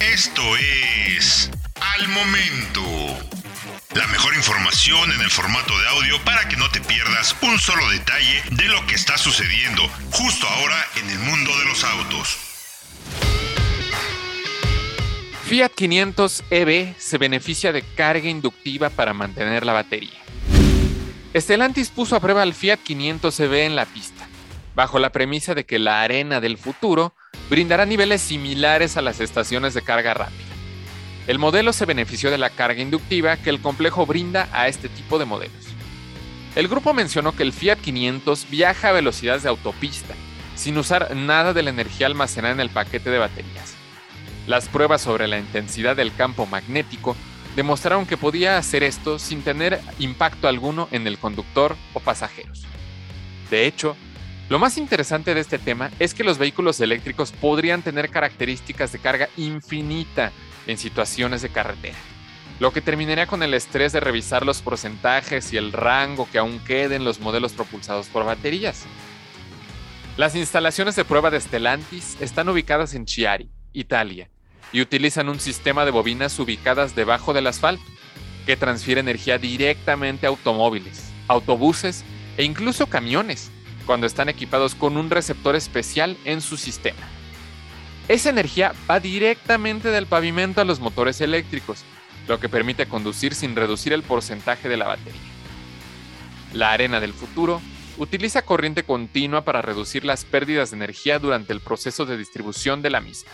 Esto es Al Momento. La mejor información en el formato de audio para que no te pierdas un solo detalle de lo que está sucediendo justo ahora en el mundo de los autos. Fiat 500 EV se beneficia de carga inductiva para mantener la batería. Stellantis puso a prueba el Fiat 500 EV en la pista, bajo la premisa de que la arena del futuro brindará niveles similares a las estaciones de carga rápida. El modelo se benefició de la carga inductiva que el complejo brinda a este tipo de modelos. El grupo mencionó que el Fiat 500 viaja a velocidades de autopista, sin usar nada de la energía almacenada en el paquete de baterías. Las pruebas sobre la intensidad del campo magnético demostraron que podía hacer esto sin tener impacto alguno en el conductor o pasajeros. De hecho, lo más interesante de este tema es que los vehículos eléctricos podrían tener características de carga infinita en situaciones de carretera, lo que terminaría con el estrés de revisar los porcentajes y el rango que aún queden los modelos propulsados por baterías. Las instalaciones de prueba de Stellantis están ubicadas en Chiari, Italia, y utilizan un sistema de bobinas ubicadas debajo del asfalto, que transfiere energía directamente a automóviles, autobuses e incluso camiones cuando están equipados con un receptor especial en su sistema. Esa energía va directamente del pavimento a los motores eléctricos, lo que permite conducir sin reducir el porcentaje de la batería. La arena del futuro utiliza corriente continua para reducir las pérdidas de energía durante el proceso de distribución de la misma.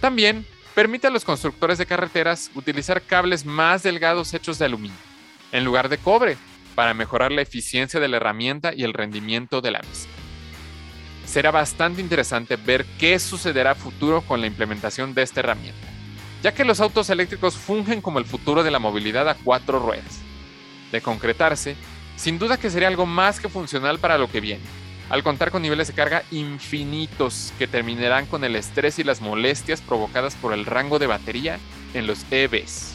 También permite a los constructores de carreteras utilizar cables más delgados hechos de aluminio, en lugar de cobre, para mejorar la eficiencia de la herramienta y el rendimiento de la misma. Será bastante interesante ver qué sucederá futuro con la implementación de esta herramienta, ya que los autos eléctricos fungen como el futuro de la movilidad a cuatro ruedas. De concretarse, sin duda que sería algo más que funcional para lo que viene, al contar con niveles de carga infinitos que terminarán con el estrés y las molestias provocadas por el rango de batería en los EVs.